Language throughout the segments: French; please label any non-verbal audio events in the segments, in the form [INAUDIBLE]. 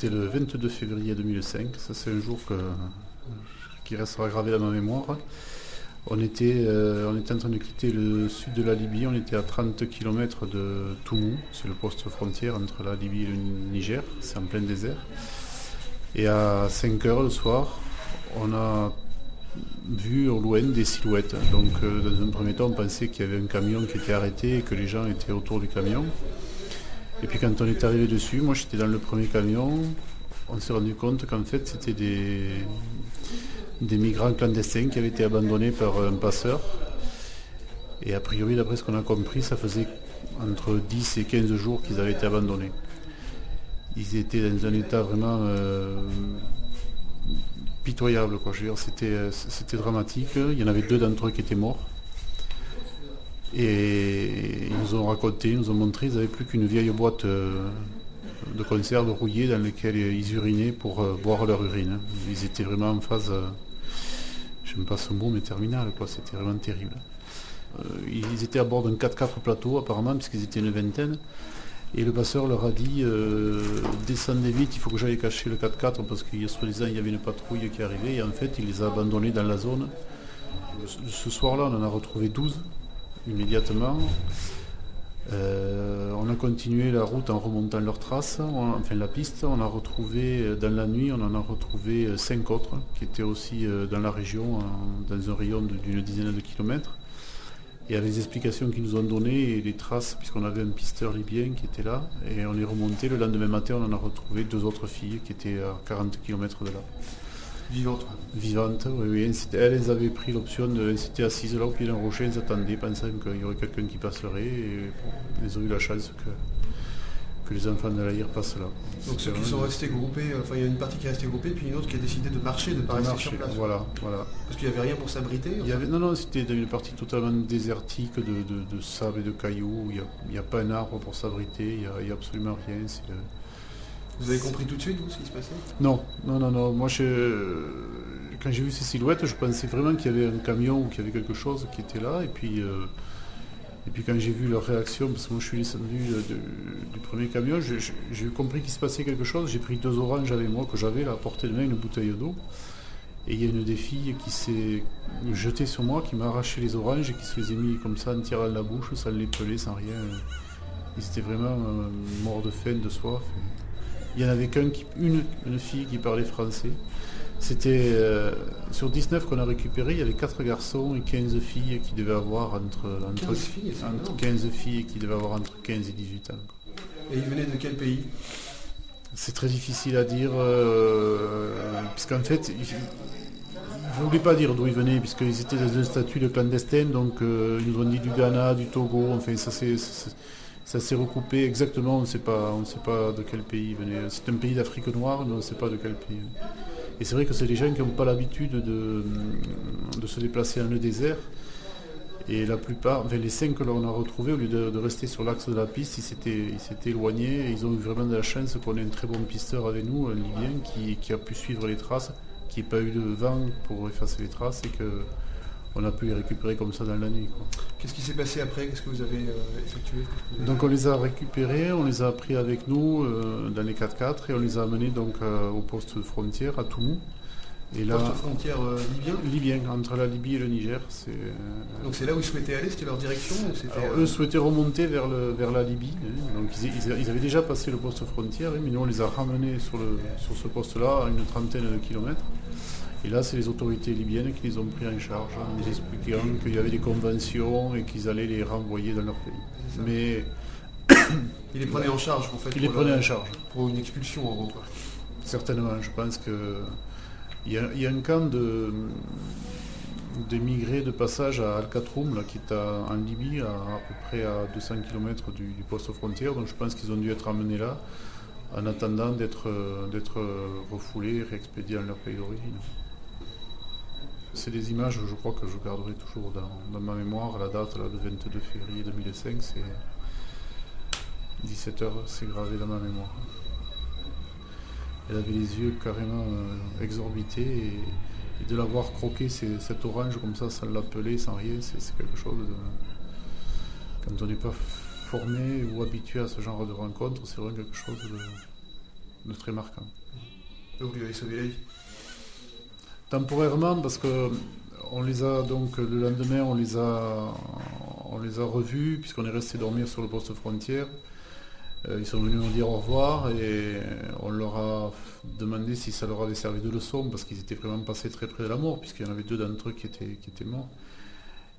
c'était le 22 février 2005. Ça, c'est un jour qui restera gravé dans ma mémoire. On était, on était en train de quitter le sud de la Libye. On était à 30 km de Toumou. C'est le poste frontière entre la Libye et le Niger. C'est en plein désert. Et à 5 heures le soir, on a vu au loin des silhouettes. Donc euh, dans un premier temps, on pensait qu'il y avait un camion qui était arrêté et que les gens étaient autour du camion. Et puis quand on est arrivé dessus, moi j'étais dans le premier camion, on s'est rendu compte qu'en fait c'était des, migrants clandestins qui avaient été abandonnés par un passeur. Et a priori, d'après ce qu'on a compris, ça faisait entre 10 et 15 jours qu'ils avaient été abandonnés. Ils étaient dans un état vraiment euh, pitoyable. Je c'était, euh, c'était dramatique. Il y en avait deux d'entre eux qui étaient morts. Et nous ont raconté, nous ont montré, ils n'avaient plus qu'une vieille boîte euh, de conserve rouillée dans laquelle ils urinaient pour euh, boire leur urine. Ils étaient vraiment en phase, je n'aime pas ce mot, mais terminal, quoi. C'était vraiment terrible. ils étaient à bord d'un 4x4 plateau apparemment, puisqu'ils étaient une vingtaine. Et le passeur leur a dit euh, descendez vite, il faut que j'aille cacher le 4x4 parce qu'il soi-disant il y avait une patrouille qui arrivait et en fait il les a abandonnés dans la zone. Ce soir-là on en a retrouvé 12 immédiatement. Euh, on a continué la route en remontant leurs traces, enfin la piste. On a retrouvé euh, dans la nuit, on en a retrouvé 5 autres qui étaient aussi dans la région, dans un rayon d'une dizaine de kilomètres. Il y avait des explications qu'ils nous ont données et les traces, puisqu'on avait un pisteur libyen qui était là. Et on est remonté. Le lendemain matin, on en a retrouvé deux autres filles qui étaient à 40 km de là. Vivantes Vivantes, oui, oui. Elles, avaient pris l'option de. Elles assises là au pied d'un rocher, elles attendaient, pensant qu'il y aurait quelqu'un qui passerait. Et elles ont eu la chance que les enfants de l'Aïr passent là. Donc ceux qui sont restés groupés, enfin il y a une partie qui est restée groupée, puis une autre qui a décidé de marcher, de ne pas rester sur place. Voilà, voilà. Parce qu'il n'y avait rien pour s'abriter Non, non, c'était une partie totalement désertique de, sable et de cailloux, il n'y a, pas un arbre pour s'abriter, il n'y a, absolument rien. Vous avez compris tout de suite, vous, ce qui se passait? Non, non, non, non. Moi, quand j'ai vu ces silhouettes, je pensais vraiment qu'il y avait un camion ou qu'il y avait quelque chose qui était là, et puis... Euh, et puis quand j'ai vu leur réaction, parce que moi je suis descendu du premier camion, j'ai compris qu'il se passait quelque chose. J'ai pris deux oranges avec moi que j'avais à portée de main, une bouteille d'eau. Et il y a une des filles qui s'est jetée sur moi, qui m'a arraché les oranges et qui se les a mis comme ça en tirant la bouche, sans les peler, sans rien. Ils étaient vraiment euh, morts de faim, de soif. Il y en avait qu'une, une fille qui parlait français. C'était euh, sur 19 qu'on a récupéré, il y avait 4 garçons et 15 filles qui devaient avoir entre, 15, filles, entre 15 filles qui devaient avoir entre 15 et 18 ans. Et ils venaient de quel pays? C'est très difficile à dire, euh, puisqu'en fait, ils ne voulaient pas dire d'où ils venaient, puisqu'ils étaient dans un statut de clandestin, donc euh, ils nous ont dit du Ghana, du Togo, enfin ça s'est ça s'est recoupé exactement, on ne sait pas de quel pays ils venaient. C'est un pays d'Afrique noire, mais on ne sait pas de quel pays. Et c'est vrai que c'est des gens qui n'ont pas l'habitude de, se déplacer dans le désert. Et la plupart, enfin les cinq que l'on a retrouvés, au lieu de, rester sur l'axe de la piste, ils s'étaient éloignés. Ils ont eu vraiment de la chance qu'on ait un très bon pisteur avec nous, un Libyen, qui, qui a pu suivre les traces, qui n'a pas eu de vent pour effacer les traces et que on a pu les récupérer comme ça dans la nuit. Qu'est-ce qui s'est passé après? Qu'est-ce que vous avez euh, effectué? Donc on les a récupérés, on les a pris avec nous euh, dans les 4x4 et on les a amenés donc euh, au poste frontière à Toumou. Et là, poste frontière libyen? Libyen, entre la Libye et le Niger. Donc c'est là où ils souhaitaient aller, c'était leur direction Eux souhaitaient remonter vers, le, vers la Libye. Hein. Donc ils, avaient déjà passé le poste frontière, mais nous on les a ramenés sur, le, sur ce poste-là à une trentaine de kilomètres. Et là, c'est les autorités libyennes qui les ont pris en charge, en nous expliquant qu'il y avait des conventions et qu'ils allaient les renvoyer dans leur pays. Mais. [COUGHS] Ils les prenaient en charge, en fait. Ils les prenaient en charge. Pour une expulsion, en gros. Certainement. Je pense que. Il y, a, un camp de, migrés de passage à Al-Katroum, là, qui est en Libye, à, peu près à 200 km du, du poste frontière. Donc je pense qu'ils ont dû être amenés là en attendant d'être refoulés et réexpédiés dans leur pays d'origine. C'est des images, je crois que je garderai toujours dans, ma mémoire. La date, là, le 22 février 2005, c'est 17h, c'est gravé dans ma mémoire. Elle avait les yeux carrément euh, exorbités et, de l'avoir croqué cette orange comme ça, sans l'appeler, sans rien, c'est quelque chose de. Quand on n'est pas formé ou habitué à ce genre de rencontre, c'est vraiment quelque chose de très marquant. Vous lui avez sauvé la. Temporairement, parce que on les a donc le lendemain, on les a, revus puisqu'on est resté dormir sur le poste frontière. Euh, ils sont venus nous dire au revoir et on leur a demandé si ça leur avait servi de leçon parce qu'ils étaient vraiment passés très près de la mort puisqu'il y en avait deux d'entre eux qui étaient, morts.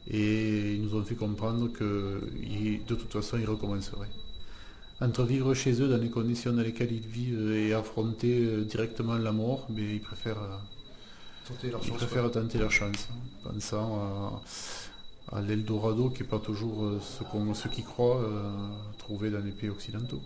Et ils nous ont fait comprendre que de toute façon ils recommenceraient. Entre vivre chez eux dans les conditions dans lesquelles ils vivent et affronter euh, directement la mort, mais ils préfèrent, Tenter leur ils chance, préfèrent tenter leur chance, hein, pensant à, à l'Eldorado qui n'est pas toujours euh, ce, qu'on, ce qu'ils croient euh, trouver dans les pays occidentaux.